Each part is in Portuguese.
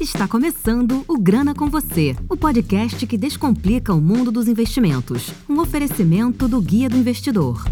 Está começando o Grana com Você, o podcast que descomplica o mundo dos investimentos. Um oferecimento do Guia do Investidor.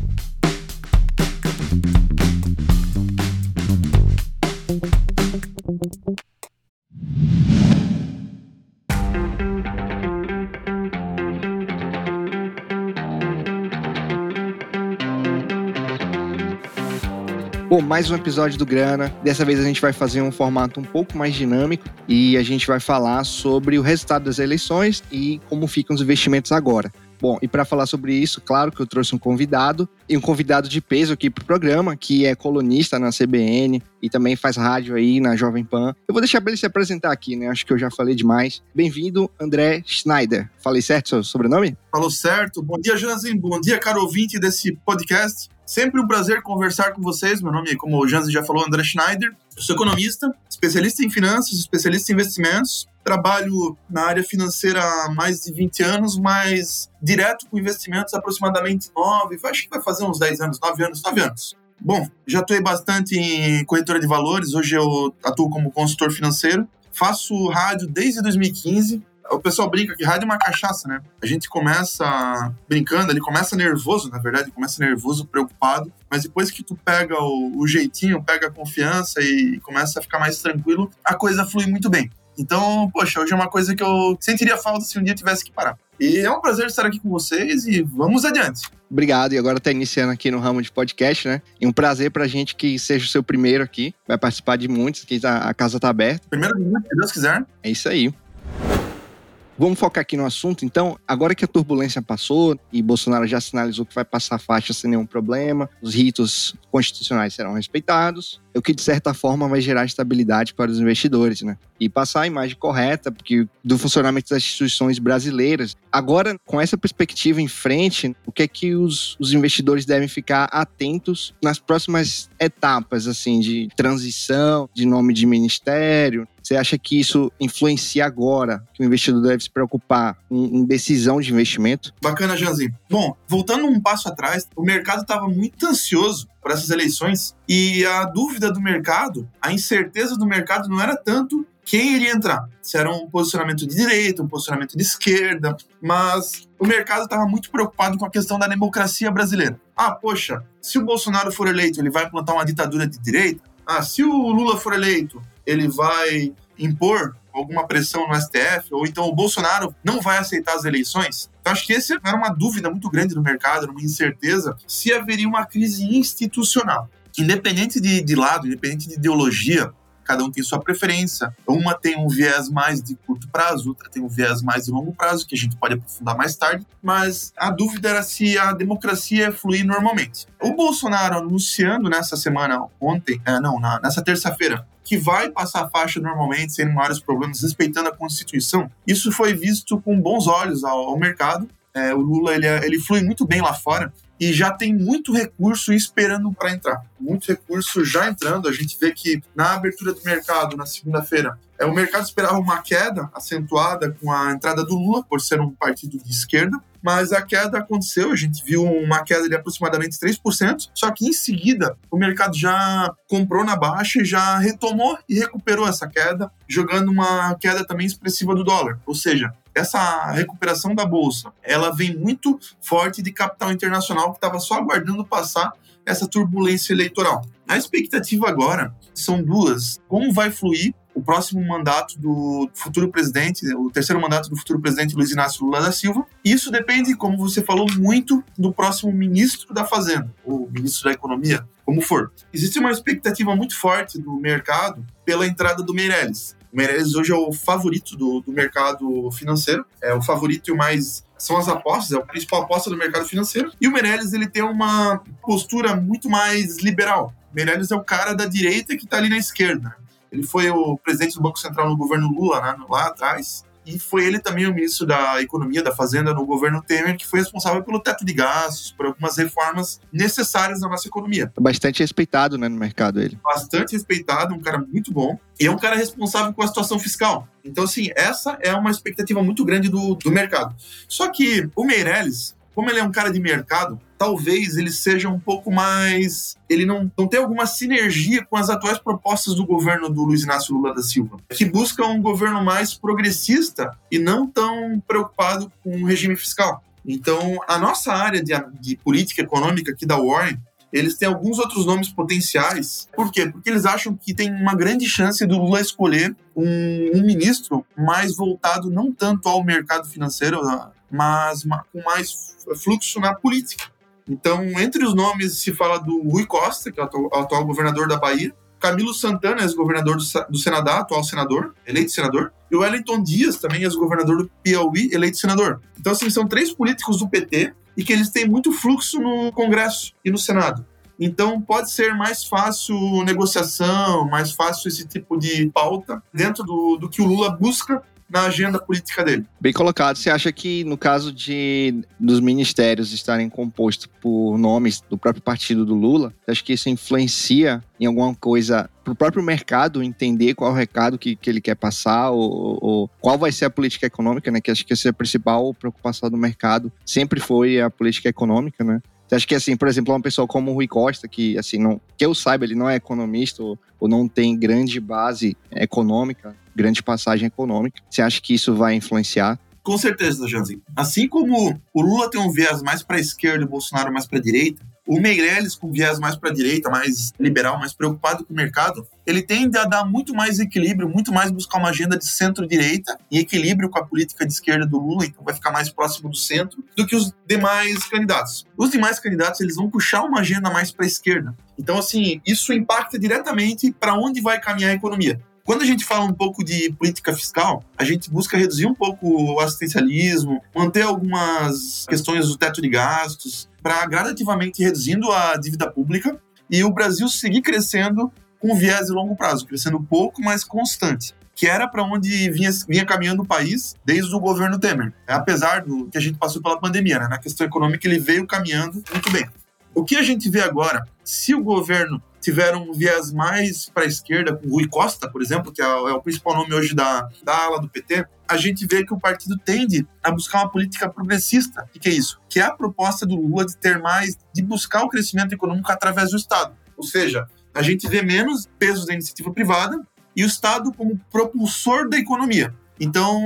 Bom, mais um episódio do Grana. Dessa vez a gente vai fazer um formato um pouco mais dinâmico e a gente vai falar sobre o resultado das eleições e como ficam os investimentos agora. Bom, e para falar sobre isso, claro que eu trouxe um convidado, e um convidado de peso aqui pro programa, que é colunista na CBN e também faz rádio aí na Jovem Pan. Eu vou deixar para ele se apresentar aqui, né? Acho que eu já falei demais. Bem-vindo, André Schneider. Falei certo seu sobrenome? Falou certo. Bom dia, Jansen. Bom dia, caro ouvinte desse podcast. Sempre um prazer conversar com vocês. Meu nome, como o Jansen já falou, André Schneider. Eu sou economista, especialista em finanças, especialista em investimentos. Trabalho na área financeira há mais de 20 anos, mas direto com investimentos aproximadamente 9, acho que vai fazer uns 10 anos, 9 anos, 9 anos. Bom, já atuei bastante em corretora de valores, hoje eu atuo como consultor financeiro. Faço rádio desde 2015, o pessoal brinca que rádio é uma cachaça, né? A gente começa brincando, ele começa nervoso, na verdade, começa nervoso, preocupado, mas depois que tu pega o, o jeitinho, pega a confiança e começa a ficar mais tranquilo, a coisa flui muito bem. Então, poxa, hoje é uma coisa que eu sentiria falta se um dia tivesse que parar. E é um prazer estar aqui com vocês e vamos adiante. Obrigado. E agora tá iniciando aqui no ramo de podcast, né? E um prazer pra gente que seja o seu primeiro aqui. Vai participar de muitos, tá, a casa tá aberta. Primeiro, se Deus quiser. É isso aí. Vamos focar aqui no assunto, então. Agora que a turbulência passou e Bolsonaro já sinalizou que vai passar a faixa sem nenhum problema, os ritos constitucionais serão respeitados, o que de certa forma vai gerar estabilidade para os investidores, né? E passar a imagem correta porque do funcionamento das instituições brasileiras. Agora, com essa perspectiva em frente, o que é que os, os investidores devem ficar atentos nas próximas etapas, assim, de transição, de nome de ministério? Você acha que isso influencia agora que o investidor deve se preocupar em, em decisão de investimento? Bacana, Janzinho. Bom, voltando um passo atrás, o mercado estava muito ansioso para essas eleições e a dúvida do mercado, a incerteza do mercado não era tanto quem iria entrar. Se era um posicionamento de direita, um posicionamento de esquerda, mas o mercado estava muito preocupado com a questão da democracia brasileira. Ah, poxa, se o Bolsonaro for eleito, ele vai implantar uma ditadura de direita? Ah, se o Lula for eleito, ele vai impor alguma pressão no STF, ou então o Bolsonaro não vai aceitar as eleições? Então, acho que essa era uma dúvida muito grande no mercado, uma incerteza, se haveria uma crise institucional. Independente de, de lado, independente de ideologia, cada um tem sua preferência. Uma tem um viés mais de curto prazo, outra tem um viés mais de longo prazo, que a gente pode aprofundar mais tarde, mas a dúvida era se a democracia ia fluir normalmente. O Bolsonaro anunciando nessa semana, ontem, é, não, na, nessa terça-feira, que vai passar a faixa normalmente, sem maiores problemas, respeitando a Constituição, isso foi visto com bons olhos ao, ao mercado. É, o Lula ele, é, ele flui muito bem lá fora e já tem muito recurso esperando para entrar. Muito recurso já entrando. A gente vê que na abertura do mercado, na segunda-feira, é, o mercado esperava uma queda acentuada com a entrada do Lula, por ser um partido de esquerda, mas a queda aconteceu, a gente viu uma queda de aproximadamente 3%, só que em seguida o mercado já comprou na baixa e já retomou e recuperou essa queda, jogando uma queda também expressiva do dólar. Ou seja, essa recuperação da bolsa, ela vem muito forte de capital internacional que estava só aguardando passar essa turbulência eleitoral. A expectativa agora são duas: como vai fluir o próximo mandato do futuro presidente, o terceiro mandato do futuro presidente Luiz Inácio Lula da Silva. Isso depende, como você falou, muito do próximo ministro da Fazenda, ou ministro da Economia, como for. Existe uma expectativa muito forte do mercado pela entrada do Meirelles. O Meirelles hoje é o favorito do, do mercado financeiro, é o favorito e o mais são as apostas, é a principal aposta do mercado financeiro. E o Meirelles ele tem uma postura muito mais liberal. Meirelles é o cara da direita que está ali na esquerda. Ele foi o presidente do Banco Central no governo Lula, né, lá atrás. E foi ele também o ministro da Economia, da Fazenda, no governo Temer, que foi responsável pelo teto de gastos, por algumas reformas necessárias na nossa economia. Bastante respeitado né, no mercado ele. Bastante respeitado, um cara muito bom. E é um cara responsável com a situação fiscal. Então, assim, essa é uma expectativa muito grande do, do mercado. Só que o Meirelles, como ele é um cara de mercado, talvez ele seja um pouco mais. Ele não, não tem alguma sinergia com as atuais propostas do governo do Luiz Inácio Lula da Silva, que busca um governo mais progressista e não tão preocupado com o regime fiscal. Então, a nossa área de, de política econômica aqui da Warren, eles têm alguns outros nomes potenciais. Por quê? Porque eles acham que tem uma grande chance do Lula escolher um, um ministro mais voltado não tanto ao mercado financeiro, mas com mais fluxo na política. Então, entre os nomes se fala do Rui Costa, que é o atual governador da Bahia, Camilo Santana, ex-governador do Senador, atual senador, eleito senador, e o Wellington Dias, também ex-governador do Piauí, eleito senador. Então, assim, são três políticos do PT e que eles têm muito fluxo no Congresso e no Senado. Então, pode ser mais fácil negociação, mais fácil esse tipo de pauta dentro do, do que o Lula busca na agenda política dele. Bem colocado. Você acha que no caso de dos ministérios estarem compostos por nomes do próprio partido do Lula, você acha que isso influencia em alguma coisa para o próprio mercado entender qual é o recado que, que ele quer passar ou, ou, qual vai ser a política econômica, né? Que acho que essa é a principal preocupação do mercado sempre foi a política econômica, né? Você acha que, assim, por exemplo, uma pessoa como o Rui Costa, que, assim, não, que eu saiba, ele não é economista ou, ou não tem grande base econômica, grande passagem econômica, você acha que isso vai influenciar? Com certeza, Janzi. Assim como o Lula tem um viés mais para a esquerda e o Bolsonaro mais para a direita, o Meirelles, com viés mais para a direita, mais liberal, mais preocupado com o mercado, ele tende a dar muito mais equilíbrio, muito mais buscar uma agenda de centro-direita e equilíbrio com a política de esquerda do Lula, então vai ficar mais próximo do centro do que os demais candidatos. Os demais candidatos, eles vão puxar uma agenda mais para a esquerda. Então, assim, isso impacta diretamente para onde vai caminhar a economia. Quando a gente fala um pouco de política fiscal, a gente busca reduzir um pouco o assistencialismo, manter algumas questões do teto de gastos, para gradativamente reduzindo a dívida pública e o Brasil seguir crescendo com viés de longo prazo, crescendo pouco, mas constante que era para onde vinha, vinha caminhando o país desde o governo Temer. Apesar do que a gente passou pela pandemia, né? na questão econômica ele veio caminhando muito bem. O que a gente vê agora, se o governo tiveram um viés mais para a esquerda, com Rui Costa, por exemplo, que é, é, o principal nome hoje da, da ala do PT, a gente vê que o partido tende a buscar uma política progressista. O que é isso? Que é a proposta do Lula de ter mais, de buscar o crescimento econômico através do Estado. Ou seja, a gente vê menos peso da iniciativa privada e o Estado como propulsor da economia. Então,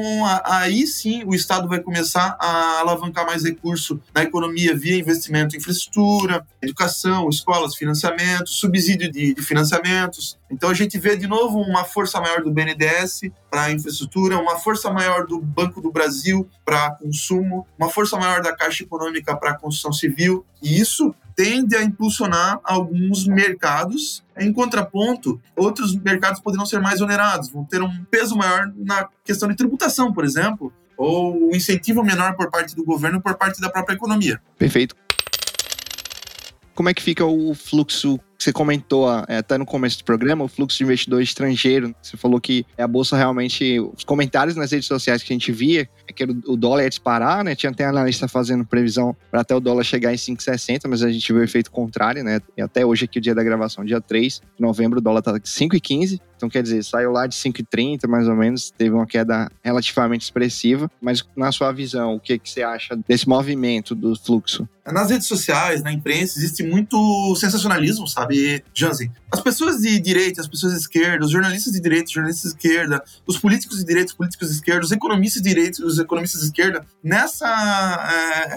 aí sim o Estado vai começar a alavancar mais recurso na economia via investimento em infraestrutura, educação, escolas, financiamento, subsídio de, de financiamentos. Então, a gente vê de novo uma força maior do BNDES para infraestrutura, uma força maior do Banco do Brasil para consumo, uma força maior da Caixa Econômica para construção civil. E isso tende a impulsionar alguns mercados. Em contraponto, outros mercados poderão ser mais onerados, vão ter um peso maior na questão de tributação, por exemplo, ou um incentivo menor por parte do governo por parte da própria economia. Perfeito. Como é que fica o fluxo você comentou é, até no começo do programa, o fluxo de investidor estrangeiro. Você falou que a bolsa realmente, os comentários nas redes sociais que a gente via, é que o dólar ia disparar, né? Tinha até analista fazendo previsão para até o dólar chegar em 5,60, mas a gente viu o efeito contrário, né? E até hoje aqui o dia da gravação, dia 3 de novembro, o dólar tá 5,15. Então, quer dizer, saiu lá de 5,30 mais ou menos, teve uma queda relativamente expressiva. Mas, na sua visão, o que, que você acha desse movimento do fluxo? Nas redes sociais, na imprensa, existe muito sensacionalismo, sabe, Jansen? As pessoas de direita, as pessoas de esquerda, os jornalistas de direita, os jornalistas de esquerda, os políticos de direita, os políticos de esquerda, os economistas de direita, os economistas de esquerda, nessa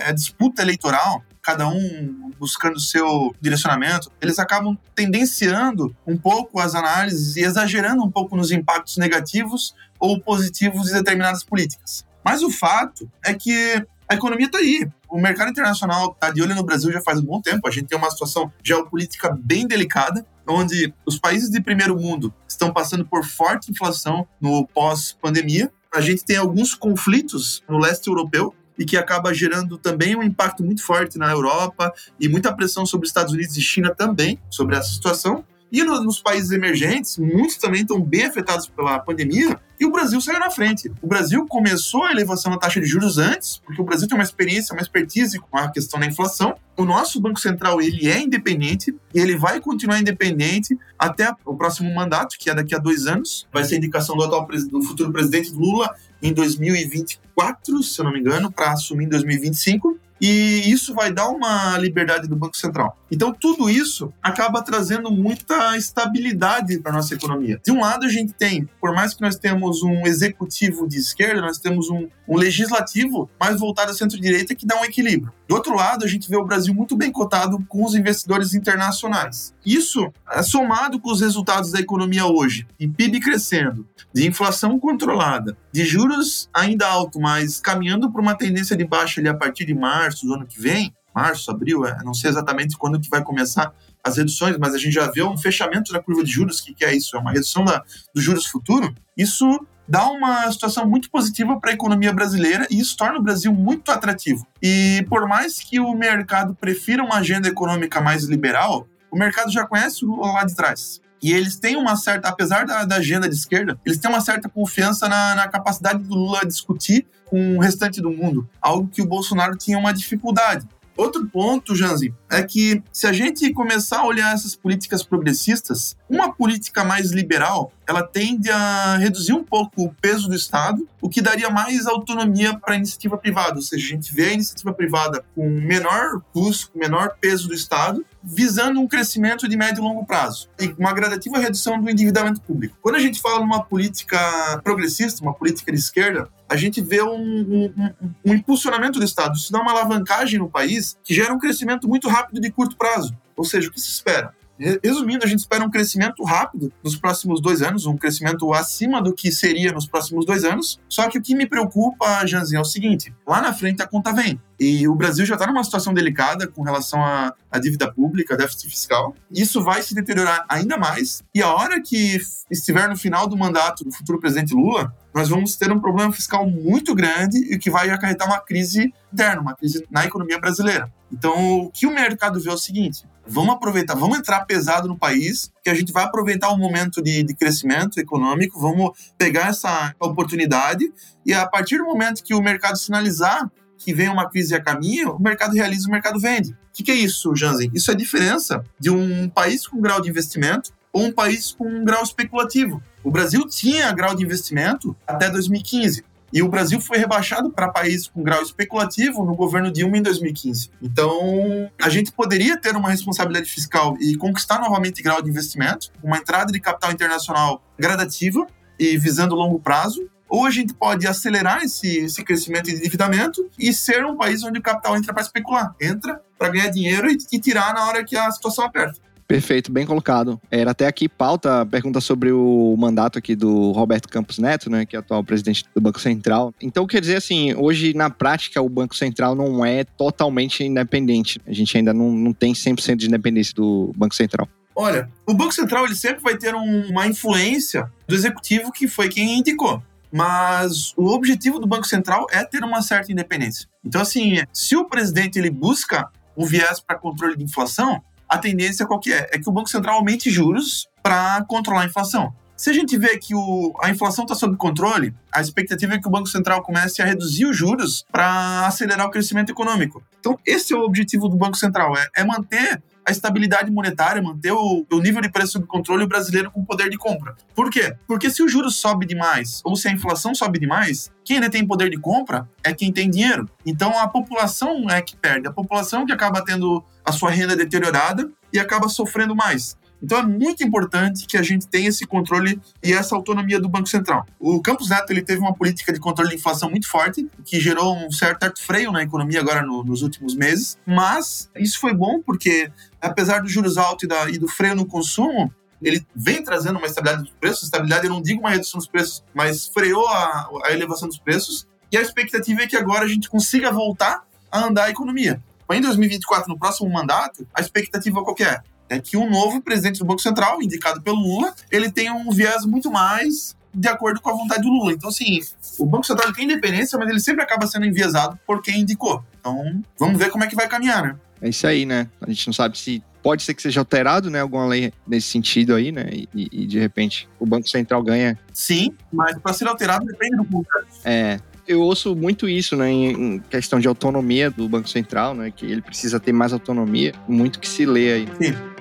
é, disputa eleitoral, cada um buscando o seu direcionamento, eles acabam tendenciando um pouco as análises e exagerando um pouco nos impactos negativos ou positivos de determinadas políticas. Mas o fato é que a economia está aí. O mercado internacional está de olho no Brasil já faz um bom tempo. A gente tem uma situação geopolítica bem delicada, onde os países de primeiro mundo estão passando por forte inflação no pós-pandemia. A gente tem alguns conflitos no leste europeu e que acaba gerando também um impacto muito forte na Europa e muita pressão sobre os Estados Unidos e China também sobre essa situação. E no, nos países emergentes, muitos também estão bem afetados pela pandemia, e o Brasil saiu na frente. O Brasil começou a elevação da taxa de juros antes, porque o Brasil tem uma experiência, uma expertise com a questão da inflação. O nosso Banco Central, ele é independente, e ele vai continuar independente até o próximo mandato, que é daqui a dois anos. Vai ser a indicação do atual do futuro presidente Lula em 2024, se eu não me engano, para assumir em 2025. E isso vai dar uma liberdade do Banco Central. Então, tudo isso acaba trazendo muita estabilidade para nossa economia. De um lado, a gente tem, por mais que nós temos um executivo de esquerda, nós temos um, um legislativo mais voltado à centro-direita que dá um equilíbrio. Do outro lado, a gente vê o Brasil muito bem cotado com os investidores internacionais. Isso, é somado com os resultados da economia hoje, de PIB crescendo, de inflação controlada, de juros ainda alto, mas caminhando para uma tendência de baixa ali a partir de março do ano que vem, março, abril, é, não sei exatamente quando que vai começar as reduções, mas a gente já vê um fechamento da curva de juros, que, que é isso? É uma redução da, dos juros futuro. Isso dá uma situação muito positiva para a economia brasileira e isso torna o Brasil muito atrativo. E por mais que o mercado prefira uma agenda econômica mais liberal, o mercado já conhece o Lula lá de trás. E eles têm uma certa, apesar da, da agenda de esquerda, eles têm uma certa confiança na, na, capacidade do Lula discutir com o restante do mundo, algo que o Bolsonaro tinha uma dificuldade. Outro ponto, Janzi, é que se a gente começar a olhar essas políticas progressistas, uma política mais liberal, ela tende a reduzir um pouco o peso do Estado, o que daria mais autonomia para a iniciativa privada. Ou seja, a gente vê a iniciativa privada com menor custo, com menor peso do Estado, visando um crescimento de médio e longo prazo e uma gradativa redução do endividamento público. Quando a gente fala numa política progressista, uma política de esquerda, a gente vê um, um, um, impulsionamento do Estado. Isso dá uma alavancagem no país que gera um crescimento muito rápido de curto prazo. Ou seja, o que se espera? Resumindo, a gente espera um crescimento rápido nos próximos dois anos, um crescimento acima do que seria nos próximos dois anos. Só que o que me preocupa, Janzinho, é o seguinte: lá na frente a conta vem. E o Brasil já está numa situação delicada com relação à, à dívida pública, déficit fiscal. Isso vai se deteriorar ainda mais. E a hora que estiver no final do mandato do futuro presidente Lula, nós vamos ter um problema fiscal muito grande e que vai acarretar uma crise interna, uma crise na economia brasileira. Então, o que o mercado vê é o seguinte: vamos aproveitar, vamos entrar pesado no país, que a gente vai aproveitar o momento de, de crescimento econômico, vamos pegar essa oportunidade e a partir do momento que o mercado sinalizar que vem uma crise a caminho, o mercado realiza, o mercado vende. O que, que é isso, Jansen? Isso é a diferença de um país com grau de investimento ou um país com um grau especulativo. O Brasil tinha grau de investimento até 2015. E o Brasil foi rebaixado para país com grau especulativo no governo Dilma em 2015. Então, a gente poderia ter uma responsabilidade fiscal e conquistar novamente grau de investimento, uma entrada de capital internacional gradativa e visando longo prazo, ou a gente pode acelerar esse, esse crescimento de endividamento e ser um país onde o capital entra para especular, entra para ganhar dinheiro e, e tirar na hora que a situação aperta. Perfeito, bem colocado. Era até aqui pauta pergunta sobre o mandato aqui do Roberto Campos Neto, né, que é atual presidente do Banco Central. Então, quer dizer assim, hoje na prática o Banco Central não é totalmente independente. A gente ainda não, não tem 100% de independência do Banco Central. Olha, o Banco Central ele sempre vai ter um, uma influência do executivo que foi quem indicou. Mas o objetivo do Banco Central é ter uma certa independência. Então, assim, se o presidente ele busca um viés para controle de inflação, a tendência qual que é? É que o Banco Central aumente juros para controlar a inflação. Se a gente vê que o, a inflação está sob controle, a expectativa é que o Banco Central comece a reduzir os juros para acelerar o crescimento econômico. Então, esse é o objetivo do Banco Central, é, é manter a estabilidade monetária, manter o, o nível de preço sob controle o brasileiro com poder de compra. Por quê? Porque se o juros sobe demais ou se a inflação sobe demais, quem ainda tem poder de compra é quem tem dinheiro. Então a população é que perde, a população que acaba tendo a sua renda deteriorada e acaba sofrendo mais. Então é muito importante que a gente tenha esse controle e essa autonomia do Banco Central. O Campos Neto ele teve uma política de controle de inflação muito forte, que gerou um certo freio na economia agora no, nos últimos meses, mas isso foi bom porque, apesar dos juros altos e, da, e do freio no consumo, ele vem trazendo uma estabilidade dos preços. Estabilidade, eu não digo uma redução dos preços, mas freou a, a elevação dos preços. E a expectativa é que agora a gente consiga voltar a andar a economia. Em 2024, no próximo mandato, a expectativa qual é? É que um novo presidente do Banco Central, indicado pelo Lula, ele tem um viés muito mais de acordo com a vontade do Lula. Então, assim, o Banco Central tem independência, mas ele sempre acaba sendo enviesado por quem indicou. Então, vamos ver como é que vai caminhar, né? É isso aí, né? A gente não sabe se pode ser que seja alterado, né? Alguma lei nesse sentido aí, né? E, e de repente o Banco Central ganha. Sim, mas para ser alterado depende do Congresso. É, eu ouço muito isso, né, em, questão de autonomia do Banco Central, né, que ele precisa ter mais autonomia, muito que se lê aí. Sim.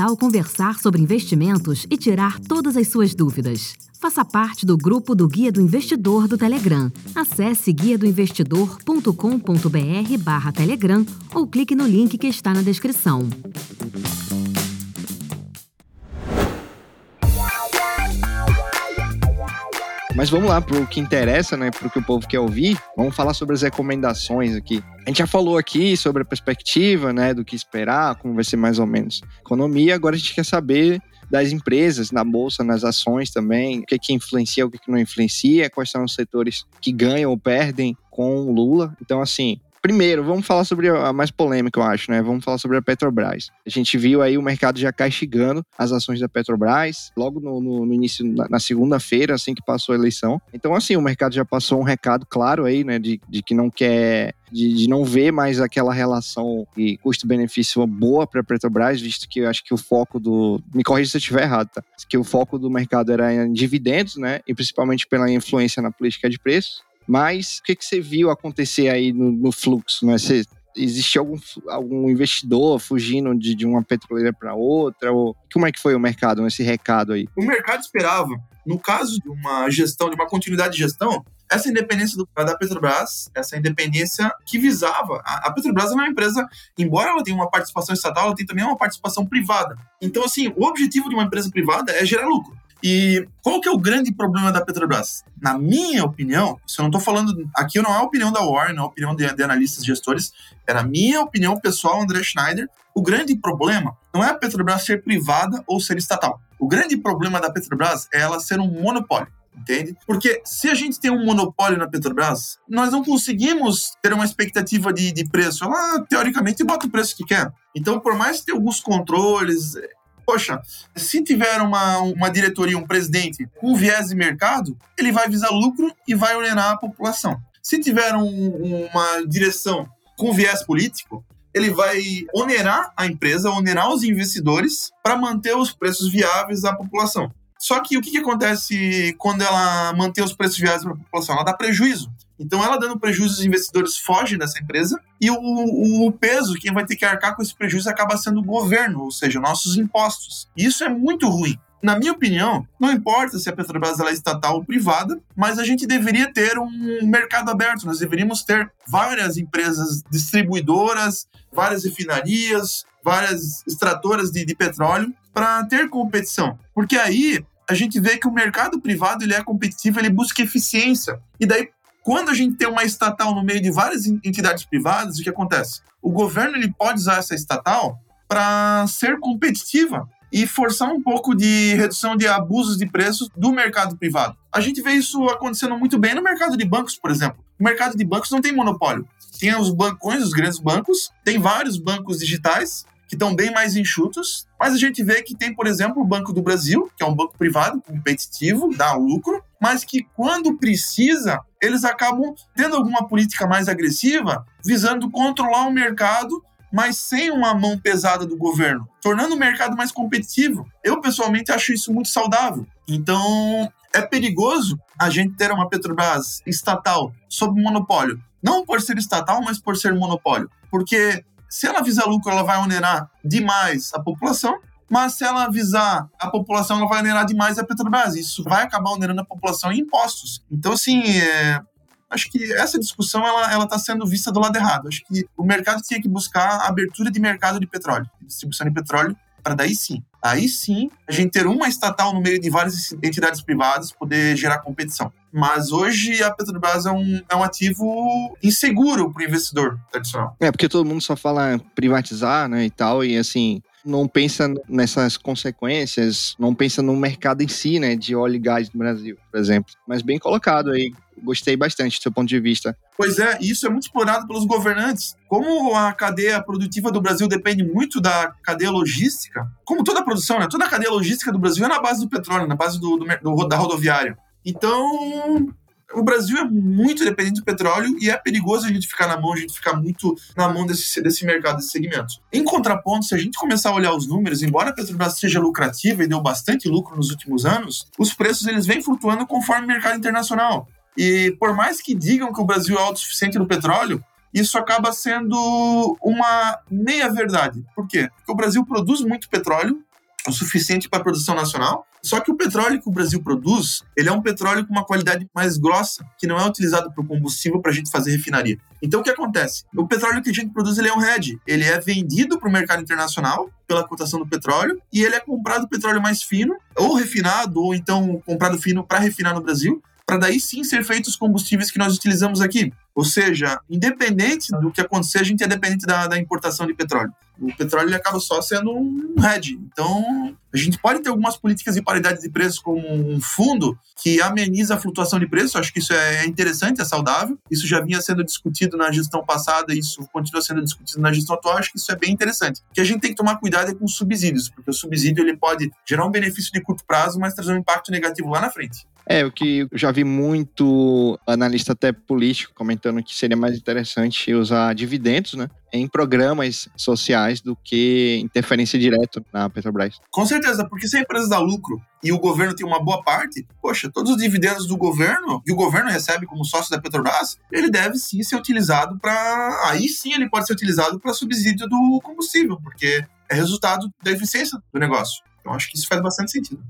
Tal conversar sobre investimentos e tirar todas as suas dúvidas? Faça parte do grupo do Guia do Investidor do Telegram. Acesse guiadoinvestidor.com.br barra Telegram ou clique no link que está na descrição. Mas vamos lá para o que interessa, né? Para o que o povo quer ouvir. Vamos falar sobre as recomendações aqui. A gente já falou aqui sobre a perspectiva, né? Do que esperar, como vai ser mais ou menos economia. Agora a gente quer saber das empresas na bolsa, nas ações também, o que que influencia, o que que não influencia, quais são os setores que ganham ou perdem com o Lula. Então, assim, Primeiro, vamos falar sobre a mais polêmica, eu acho, né? Vamos falar sobre a Petrobras. A gente viu aí o mercado já castigando as ações da Petrobras logo no, no, no início, na, na segunda-feira, assim que passou a eleição. Então, assim, o mercado já passou um recado claro aí, né? De, de que não quer de, de, não ver mais aquela relação de custo-benefício boa para a Petrobras, visto que eu acho que o foco do. Me corrija se eu estiver errado, tá? Que o foco do mercado era em dividendos, né? E principalmente pela influência na política de preços. Mas o que, que você viu acontecer aí no, no fluxo? Né? Você, existe algum, algum investidor fugindo de, de uma petroleira para outra? Ou como é que foi o mercado nesse recado aí? O mercado esperava, no caso de uma gestão, de uma continuidade de gestão, essa independência do, da Petrobras, essa independência que visava. A, a, Petrobras é uma empresa, embora ela tenha uma participação estatal, ela tem também uma participação privada. Então, assim, o objetivo de uma empresa privada é gerar lucro. E qual que é o grande problema da Petrobras? Na minha opinião, isso eu não estou falando. Aqui não é a opinião da Warren, não é a opinião de, de analistas gestores, era a minha opinião pessoal, André Schneider. O grande problema não é a Petrobras ser privada ou ser estatal. O grande problema da Petrobras é ela ser um monopólio entende? Porque se a gente tem um monopólio na Petrobras, nós não conseguimos ter uma expectativa de, de preço. Ela, teoricamente, bota o preço que quer. Então, por mais que tenha alguns controles, poxa, se tiver uma, uma diretoria, um presidente com viés de mercado, ele vai visar lucro e vai ordenar a população. Se tiver um, uma direção com viés político, ele vai onerar a empresa, onerar os investidores para manter os preços viáveis à população. Só que o que, que acontece quando ela mantém os preços viáveis para a população? Ela dá prejuízo. Então, ela dando prejuízo, os investidores fogem dessa empresa e o, o, peso, quem vai ter que arcar com esse prejuízo acaba sendo o governo, ou seja, nossos impostos. E isso é muito ruim. Na minha opinião, não importa se a Petrobras é estatal ou privada, mas a gente deveria ter um mercado aberto. Nós deveríamos ter várias empresas distribuidoras, várias refinarias, várias extratoras de, de petróleo para ter competição. Porque aí a gente vê que o mercado privado ele é competitivo, ele busca eficiência. E daí quando a gente tem uma estatal no meio de várias entidades privadas, o que acontece? O governo ele pode usar essa estatal para ser competitiva e forçar um pouco de redução de abusos de preços do mercado privado. A gente vê isso acontecendo muito bem no mercado de bancos, por exemplo. O mercado de bancos não tem monopólio. Tem os bancões, os grandes bancos, tem vários bancos digitais que estão bem mais enxutos, mas a gente vê que tem, por exemplo, o Banco do Brasil, que é um banco privado, competitivo, dá lucro, mas que quando precisa, eles acabam tendo alguma política mais agressiva, visando controlar o mercado, mas sem uma mão pesada do governo, tornando o mercado mais competitivo. Eu, pessoalmente, acho isso muito saudável. Então, é perigoso a gente ter uma Petrobras estatal sob monopólio. Não por ser estatal, mas por ser monopólio. Porque se ela visar lucro, ela vai onerar demais a população, mas se ela avisar a população, ela vai onerar demais a Petrobras. Isso vai acabar onerando a população em impostos. Então, assim, é, acho que essa discussão ela está sendo vista do lado errado. Acho que o mercado tinha que buscar a abertura de mercado de petróleo, distribuição de petróleo, para daí sim, aí sim, a gente ter uma estatal no meio de várias entidades privadas poder gerar competição. Mas hoje a Petrobras é um, é um ativo inseguro para o investidor tradicional. É, porque todo mundo só fala privatizar, né, e tal, e assim, não pensa nessas consequências, não pensa no mercado em si, né, de óleo e gás no Brasil, por exemplo. Mas bem colocado aí. Gostei bastante do seu ponto de vista. Pois é, isso é muito explorado pelos governantes. Como a cadeia produtiva do Brasil depende muito da cadeia logística, como toda a produção, né? Toda a cadeia logística do Brasil é na base do petróleo, na base do, do, do da rodoviária. Então, o Brasil é muito dependente do petróleo e é perigoso a gente ficar na mão, a gente ficar muito na mão desse, desse mercado, desse segmento. Em contraponto, se a gente começar a olhar os números, embora a Petrobras seja lucrativa e deu bastante lucro nos últimos anos, os preços eles vêm flutuando conforme o mercado internacional. E por mais que digam que o Brasil é autossuficiente no petróleo, isso acaba sendo uma meia verdade. Por quê? Porque o Brasil produz muito petróleo o suficiente para a produção nacional. Só que o petróleo que o Brasil produz, ele é um petróleo com uma qualidade mais grossa, que não é utilizado para o combustível para a gente fazer refinaria. Então o que acontece? O petróleo que a gente produz, ele é um hedge. Ele é vendido para o mercado internacional pela cotação do petróleo e ele é comprado petróleo mais fino, ou refinado, ou então comprado fino para refinar no Brasil, para daí sim ser feitos os combustíveis que nós utilizamos aqui. Ou seja, independente do que acontecer, a gente é dependente da, da importação de petróleo. O petróleo ele acaba só sendo um hedge. Então, a gente pode ter algumas políticas de paridade de preços como um fundo que ameniza a flutuação de preço. Acho que isso é interessante, é saudável. Isso já vinha sendo discutido na gestão passada, isso continua sendo discutido na gestão atual. Acho que isso é bem interessante. O que a gente tem que tomar cuidado é com os subsídios, porque o subsídio ele pode gerar um benefício de curto prazo, mas trazer um impacto negativo lá na frente. É, o que eu já vi muito analista até político comentando que seria mais interessante usar dividendos, né? Em programas sociais do que interferência direta na Petrobras. Com certeza, porque se a empresa dá lucro e o governo tem uma boa parte, poxa, todos os dividendos do governo que o governo recebe como sócio da Petrobras, ele deve sim ser utilizado para. Aí sim ele pode ser utilizado para subsídio do combustível, porque é resultado da eficiência do negócio. Então acho que isso faz bastante sentido.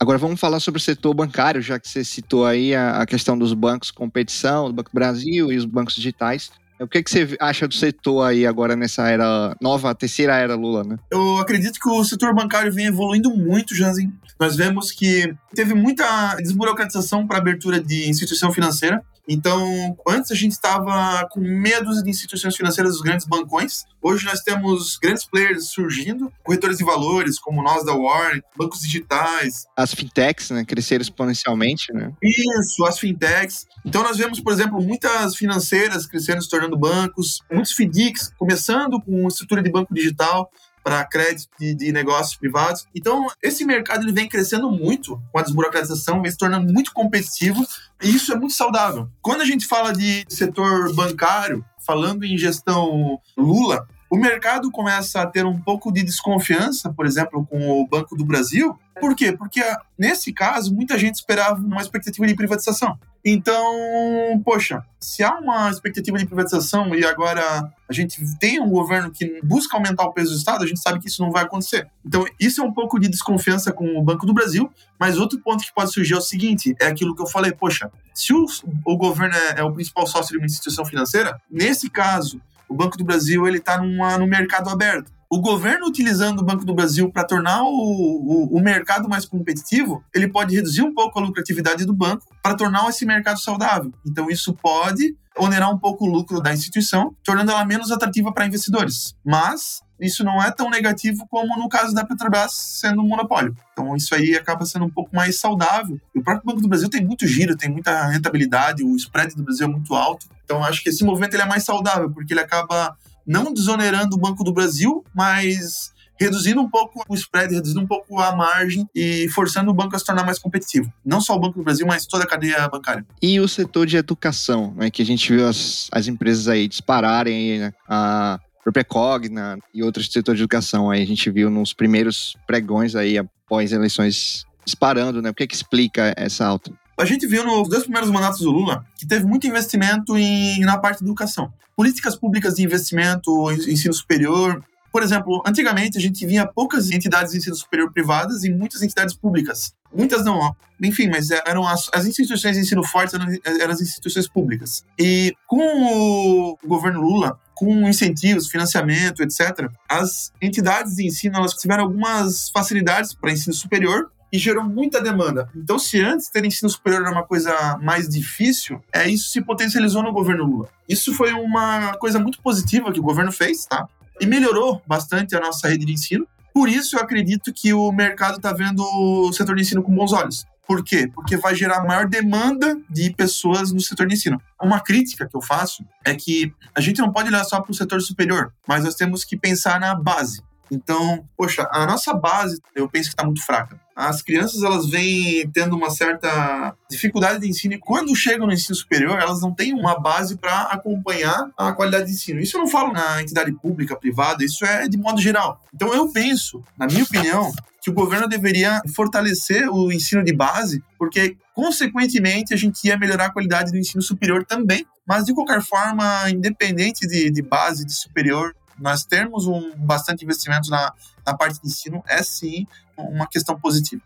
Agora vamos falar sobre o setor bancário, já que você citou aí a, a questão dos bancos competição, do Banco Brasil e os bancos digitais. O que, que você acha do setor aí agora nessa era nova, terceira era Lula, né? Eu acredito que o setor bancário vem evoluindo muito, Janzen. Nós vemos que teve muita desburocratização para abertura de instituição financeira. Então, antes a gente estava com medo de instituições financeiras dos grandes bancões. Hoje nós temos grandes players surgindo, corretores de valores como nós da Warren, bancos digitais. As fintechs, né, cresceram exponencialmente, né? Isso, as fintechs. Então nós vemos, por exemplo, muitas financeiras crescendo, se tornando bancos, muitos FDICs começando com estrutura de banco digital para crédito de, de, negócios privados. Então, esse mercado ele vem crescendo muito com a desburocratização, vem se tornando muito competitivo e isso é muito saudável. Quando a gente fala de setor bancário, falando em gestão Lula, o mercado começa a ter um pouco de desconfiança, por exemplo, com o Banco do Brasil. Por quê? Porque nesse caso, muita gente esperava uma expectativa de privatização. Então, poxa, se há uma expectativa de privatização e agora a gente tem um governo que busca aumentar o peso do Estado, a gente sabe que isso não vai acontecer. Então, isso é um pouco de desconfiança com o Banco do Brasil, mas outro ponto que pode surgir é o seguinte: é aquilo que eu falei, poxa, se o, o governo é, é o principal sócio de uma instituição financeira, nesse caso, o Banco do Brasil ele está no mercado aberto. O governo utilizando o Banco do Brasil para tornar o, o, o, mercado mais competitivo, ele pode reduzir um pouco a lucratividade do banco para tornar esse mercado saudável. Então isso pode onerar um pouco o lucro da instituição, tornando ela menos atrativa para investidores. Mas isso não é tão negativo como no caso da Petrobras sendo um monopólio. Então isso aí acaba sendo um pouco mais saudável. E o próprio Banco do Brasil tem muito giro, tem muita rentabilidade, o spread do Brasil é muito alto. Então acho que esse movimento ele é mais saudável, porque ele acaba não desonerando o Banco do Brasil, mas reduzindo um pouco o spread, reduzindo um pouco a margem e forçando o banco a se tornar mais competitivo. Não só o Banco do Brasil, mas toda a cadeia bancária. E o setor de educação, né, que a gente viu as, as empresas aí dispararem, né, a própria Cogna e outros setores de educação aí a gente viu nos primeiros pregões aí após eleições disparando, né? O que, é que explica essa alta? A gente viu nos dois primeiros mandatos do Lula que teve muito investimento em, na parte de educação. Políticas públicas de investimento, ensino superior. Por exemplo, antigamente a gente via poucas entidades de ensino superior privadas e muitas entidades públicas. Muitas não, enfim, mas eram as, as instituições de ensino fortes eram, eram as instituições públicas. E com o governo Lula, com incentivos, financiamento, etc., as entidades de ensino elas tiveram algumas facilidades para ensino superior e gerou muita demanda. Então, se antes ter ensino superior era uma coisa mais difícil, é isso se potencializou no governo Lula. Isso foi uma coisa muito positiva que o governo fez, tá? E melhorou bastante a nossa rede de ensino. Por isso, eu acredito que o mercado está vendo o setor de ensino com bons olhos. Por quê? Porque vai gerar maior demanda de pessoas no setor de ensino. Uma crítica que eu faço é que a gente não pode olhar só para o setor superior, mas nós temos que pensar na base. Então, poxa, a nossa base eu penso que está muito fraca. As crianças elas vêm tendo uma certa dificuldade de ensino e quando chegam no ensino superior elas não têm uma base para acompanhar a qualidade de ensino. Isso eu não falo na entidade pública, privada, isso é de modo geral. Então eu penso, na minha opinião, que o governo deveria fortalecer o ensino de base, porque, consequentemente, a gente ia melhorar a qualidade do ensino superior também. Mas, de qualquer forma, independente de, de base, de superior, nós termos um bastante investimento na, na parte de ensino é sim uma questão positiva.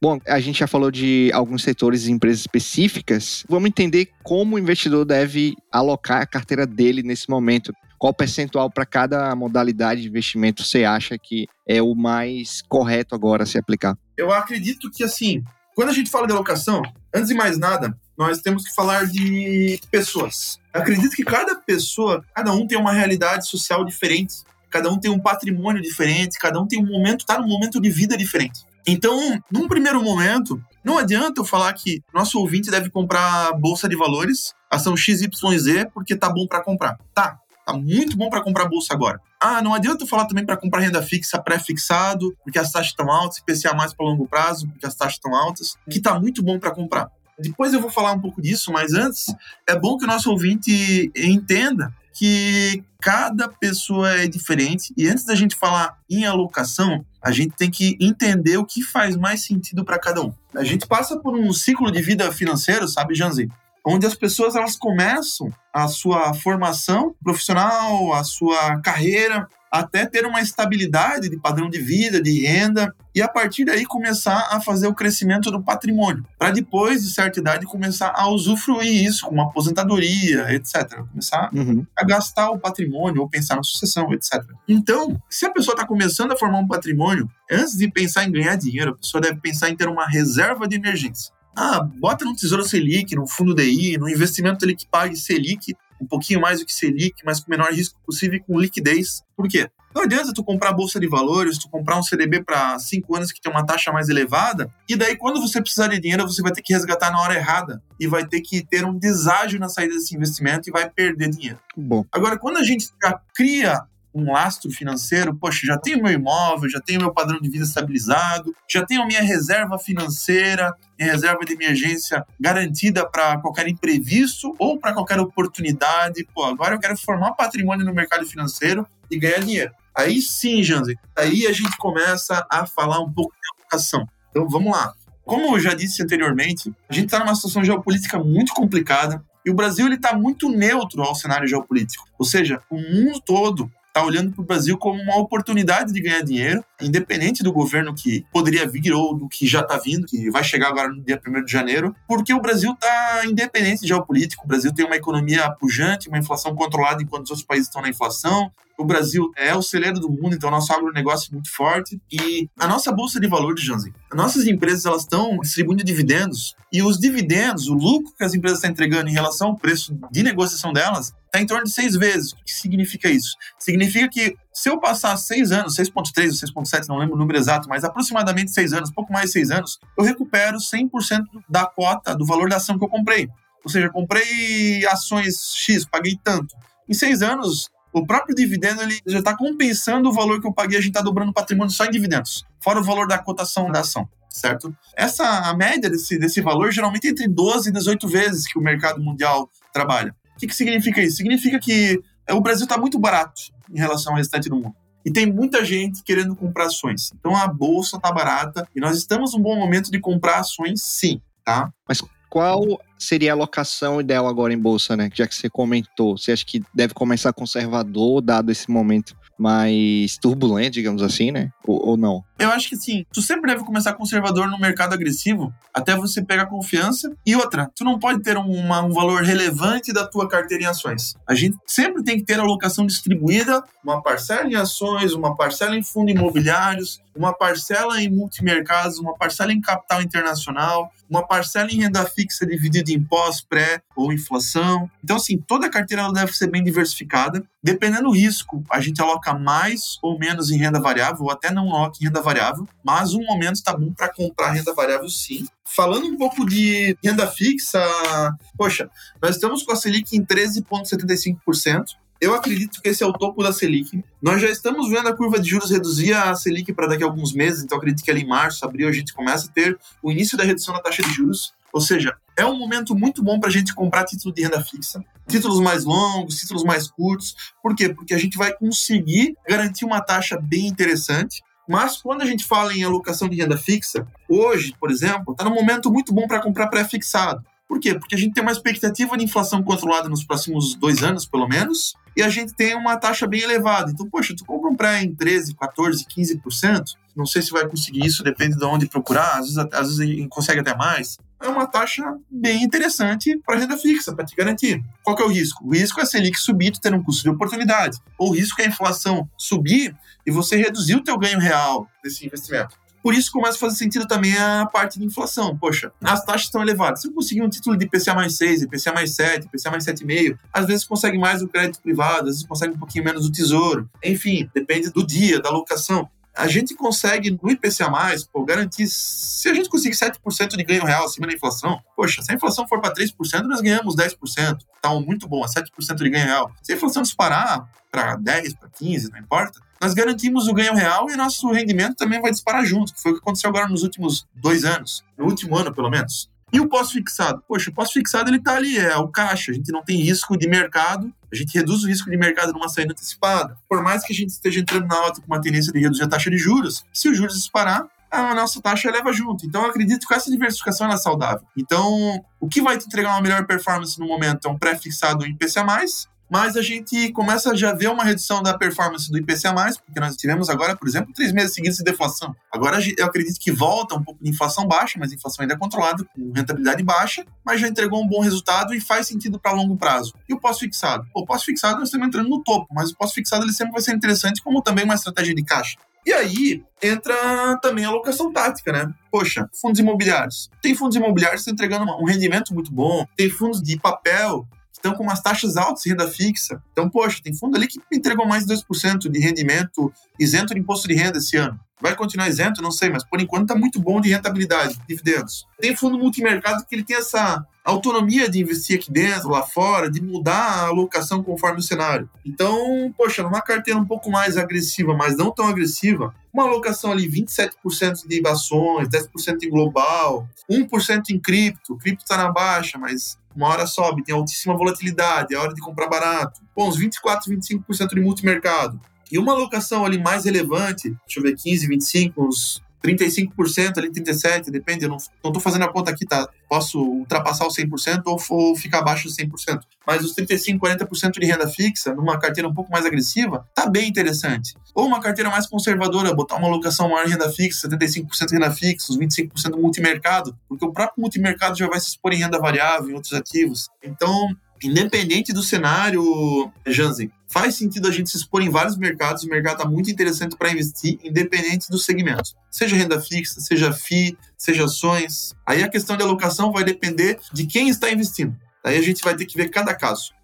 Bom, a gente já falou de alguns setores e empresas específicas. Vamos entender como o investidor deve alocar a carteira dele nesse momento. Qual percentual para cada modalidade de investimento você acha que é o mais correto agora a se aplicar? Eu acredito que, assim, quando a gente fala de alocação, antes de mais nada, nós temos que falar de pessoas. Eu acredito que cada pessoa, cada um tem uma realidade social diferente, cada um tem um patrimônio diferente, cada um tem um momento, está num momento de vida diferente. Então, num primeiro momento, não adianta eu falar que nosso ouvinte deve comprar bolsa de valores, ação XYZ, porque tá bom para comprar. Tá, tá muito bom para comprar bolsa agora. Ah, não adianta eu falar também para comprar renda fixa pré-fixado, porque as taxas estão altas, IPCA mais para longo prazo, porque as taxas estão altas, que tá muito bom para comprar. Depois eu vou falar um pouco disso, mas antes é bom que o nosso ouvinte entenda que cada pessoa é diferente e antes da gente falar em alocação, a gente tem que entender o que faz mais sentido para cada um. A gente passa por um ciclo de vida financeiro, sabe, Janzi? Onde as pessoas elas começam a sua formação profissional, a sua carreira, até ter uma estabilidade de padrão de vida, de renda, e a partir daí começar a fazer o crescimento do patrimônio, para depois de certa idade começar a usufruir isso, com uma aposentadoria, etc. Começar uhum. a gastar o patrimônio ou pensar na sucessão, etc. Então, se a pessoa está começando a formar um patrimônio, antes de pensar em ganhar dinheiro, a pessoa deve pensar em ter uma reserva de emergência. Ah, bota no Tesouro Selic, no fundo DI, no investimento ele que pague Selic um pouquinho mais do que Selic, mas com o menor risco possível e com liquidez. Por quê? Não adianta tu comprar bolsa de valores, tu comprar um CDB para cinco anos que tem uma taxa mais elevada, e daí quando você precisar de dinheiro, você vai ter que resgatar na hora errada e vai ter que ter um deságio na saída desse investimento e vai perder dinheiro. Bom. Agora, quando a gente já cria um lastro financeiro, poxa, já tenho meu imóvel, já tenho meu padrão de vida estabilizado, já tenho minha reserva financeira, minha reserva de emergência garantida para qualquer imprevisto ou para qualquer oportunidade. Pô, agora eu quero formar patrimônio no mercado financeiro e ganhar dinheiro. Aí sim, Janzi, aí a gente começa a falar um pouco de alocação. Então vamos lá. Como eu já disse anteriormente, a gente está numa situação geopolítica muito complicada e o Brasil está muito neutro ao cenário geopolítico. Ou seja, o mundo todo está olhando para o Brasil como uma oportunidade de ganhar dinheiro, independente do governo que poderia vir ou do que já está vindo, que vai chegar agora no dia 1 de janeiro, porque o Brasil está independente geopolítico. O Brasil tem uma economia pujante, uma inflação controlada enquanto os outros países estão na inflação. O Brasil é o celeiro do mundo, então nosso agronegócio é muito forte. E a nossa bolsa de valores, Janzi, nossas empresas elas estão distribuindo dividendos e os dividendos, o lucro que as empresas estão entregando em relação ao preço de negociação delas, está em torno de seis vezes. O que significa isso? Significa que se eu passar seis anos, 6,3 ou 6,7, não lembro o número exato, mas aproximadamente seis anos, pouco mais de seis anos, eu recupero 100% da cota do valor da ação que eu comprei. Ou seja, comprei ações X, paguei tanto. Em seis anos, o próprio dividendo ele já está compensando o valor que eu paguei, a gente está dobrando o patrimônio só em dividendos, fora o valor da cotação da ação, certo? Essa a média desse, desse valor geralmente é entre 12 e 18 vezes que o mercado mundial trabalha. O que, que significa isso? Significa que o Brasil está muito barato em relação ao restante do mundo. E tem muita gente querendo comprar ações. Então a bolsa está barata e nós estamos num bom momento de comprar ações, sim, tá? Mas qual seria a alocação ideal agora em bolsa, né? Já que você comentou, você acha que deve começar conservador, dado esse momento mais turbulento, digamos assim, né? Ou, ou, não? Eu acho que sim. Tu sempre deve começar conservador no mercado agressivo, até você pegar confiança. E outra, tu não pode ter uma, um valor relevante da tua carteira em ações. A gente sempre tem que ter alocação distribuída, uma parcela em ações, uma parcela em fundos imobiliários, uma parcela em multimercados, uma parcela em capital internacional, uma parcela em renda fixa dividida em pós, pré ou inflação. Então, assim, toda a carteira deve ser bem diversificada. Dependendo do risco, a gente aloca mais ou menos em renda variável, ou até não aloca em renda variável, mas um momento está bom para comprar renda variável sim. Falando um pouco de renda fixa, poxa, nós estamos com a Selic em 13,75%. Eu acredito que esse é o topo da Selic. Nós já estamos vendo a curva de juros reduzir a Selic para daqui a alguns meses, então acredito que ali em março, abril, a gente começa a ter o início da redução da taxa de juros. Ou seja, é um momento muito bom para a gente comprar título de renda fixa. Títulos mais longos, títulos mais curtos. Por quê? Porque a gente vai conseguir garantir uma taxa bem interessante. Mas quando a gente fala em alocação de renda fixa, hoje, por exemplo, está num momento muito bom para comprar pré-fixado. Por quê? Porque a gente tem uma expectativa de inflação controlada nos próximos dois anos, pelo menos, e a gente tem uma taxa bem elevada. Então, poxa, tu compra um pré em 13, 14, 15%, não sei se vai conseguir isso, depende de onde procurar, às vezes, às vezes consegue até mais. É uma taxa bem interessante para renda fixa, para te garantir. Qual que é o risco? O risco é a Selic subir e ter um custo de oportunidade. Ou o risco é a inflação subir e você reduzir o teu ganho real desse investimento. Por isso começa a fazer sentido também a parte de inflação. Poxa, as taxas estão elevadas. Se eu conseguir um título de IPCA mais 6, IPCA mais 7, IPCA mais 7,5, às vezes consegue mais do crédito privado, às vezes consegue um pouquinho menos do tesouro. Enfim, depende do dia, da locação a gente consegue no IPCA, pô, garantir, se a gente conseguir 7% de ganho real acima da inflação, poxa, se a inflação for para 3%, nós ganhamos 10%. Tá muito bom, 7% de ganho real. Se a inflação disparar para 10, para 15, não importa, nós garantimos o ganho real e nosso rendimento também vai disparar junto, que foi o que aconteceu agora nos últimos dois anos, no último ano pelo menos. E o pós-fixado? Poxa, o pós-fixado ele está ali, é o caixa, a gente não tem risco de mercado, a gente reduz o risco de mercado numa saída antecipada. Por mais que a gente esteja entrando na alta com uma tendência de reduzir a taxa de juros, se os juros disparar, a nossa taxa leva junto. Então, eu acredito que essa diversificação é saudável. Então, o que vai te entregar uma melhor performance no momento é um pré-fixado em IPCA+, mas a gente começa a já ver uma redução da performance do IPCA+, porque nós tivemos agora, por exemplo, três meses seguidos de deflação. Agora eu acredito que volta um pouco de inflação baixa, mas inflação ainda é controlada, com rentabilidade baixa, mas já entregou um bom resultado e faz sentido para longo prazo. E o pós-fixado? O pós-fixado nós estamos entrando no topo, mas o pós-fixado ele sempre vai ser interessante como também uma estratégia de caixa. E aí entra também a alocação tática, né? Poxa, fundos imobiliários. Tem fundos imobiliários entregando um rendimento muito bom, tem fundos de papel estão com umas taxas altas de renda fixa. Então, poxa, tem fundo ali que entregou mais de 2% de rendimento isento de imposto de renda esse ano. Vai continuar isento? Não sei, mas por enquanto está muito bom de rentabilidade, dividendos. Tem fundo multimercado que ele tem essa autonomia de investir aqui dentro, lá fora, de mudar a alocação conforme o cenário. Então, poxa, numa carteira um pouco mais agressiva, mas não tão agressiva, uma alocação ali 27% de ações, 10% em global, 1% em cripto, cripto está na baixa, mas uma hora sobe, tem altíssima volatilidade, é hora de comprar barato. Bom, uns 24, 25% de multimercado. E uma alocação ali mais relevante, deixa eu ver, 15, 25, uns 35% ali, 37%, depende, eu não, não tô fazendo a conta aqui, tá? Posso ultrapassar os 100% ou, ou ficar abaixo dos 100%. Mas os 35%, 40% de renda fixa, numa carteira um pouco mais agressiva, tá bem interessante. Ou uma carteira mais conservadora, botar uma alocação maior em renda fixa, 75% renda fixa, os 25% multimercado, porque o próprio multimercado já vai se expor em renda variável, em outros ativos. Então, independente do cenário, Jansen, faz sentido a gente se expor em vários mercados. O mercado está muito interessante para investir, independente dos segmentos. Seja renda fixa, seja FI, seja ações. Aí a questão de alocação vai depender de quem está investindo. Aí a gente vai ter que ver cada caso.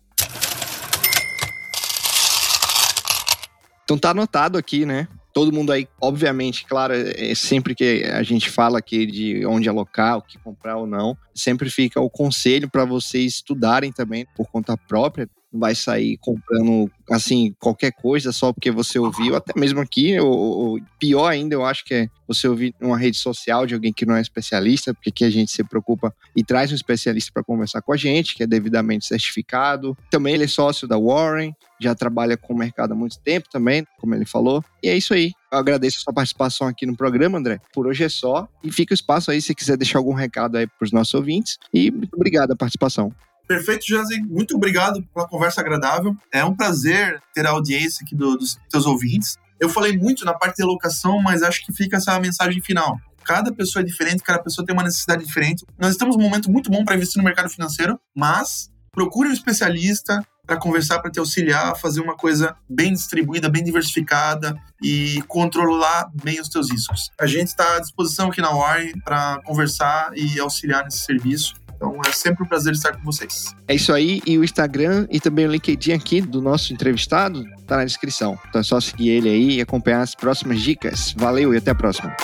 Então tá anotado aqui, né? todo mundo aí, obviamente, claro, é sempre que a gente fala aqui de onde alocar, o que comprar ou não, sempre fica o conselho para vocês estudarem também por conta própria. Não vai sair comprando assim qualquer coisa só porque você ouviu, até mesmo aqui, ou, pior ainda, eu acho que é você ouvir uma rede social de alguém que não é especialista, porque aqui a gente se preocupa e traz um especialista para conversar com a gente, que é devidamente certificado. Também ele é sócio da Warren, já trabalha com o mercado há muito tempo também, como ele falou. E é isso aí. Eu agradeço a sua participação aqui no programa, André. Por hoje é só. E fica o espaço aí se quiser deixar algum recado aí para os nossos ouvintes. E muito obrigado a participação. Perfeito, Jansen. Muito obrigado pela conversa agradável. É um prazer ter a audiência aqui do, dos teus ouvintes. Eu falei muito na parte de alocação, mas acho que fica essa mensagem final. Cada pessoa é diferente, cada pessoa tem uma necessidade diferente. Nós estamos num momento muito bom para investir no mercado financeiro, mas procure um especialista para conversar, para te auxiliar fazer uma coisa bem distribuída, bem diversificada e controlar bem os teus riscos. A gente está à disposição aqui na Warren para conversar e auxiliar nesse serviço. Então é sempre um prazer estar com vocês. É isso aí, e o Instagram e também o LinkedIn aqui do nosso entrevistado tá na descrição. Então é só seguir ele aí e acompanhar as próximas dicas. Valeu e até a próxima.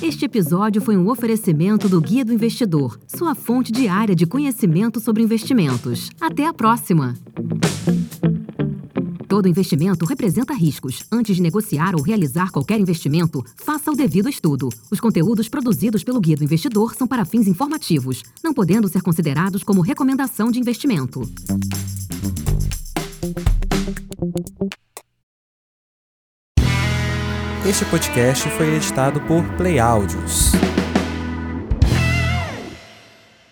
Este episódio foi um oferecimento do Guia do Investidor, sua fonte diária de conhecimento sobre investimentos. Até a próxima! Todo investimento representa riscos. Antes de negociar ou realizar qualquer investimento, faça o devido estudo. Os conteúdos produzidos pelo Guia do Investidor são para fins informativos, não podendo ser considerados como recomendação de investimento. Este podcast foi editado por Play Áudios.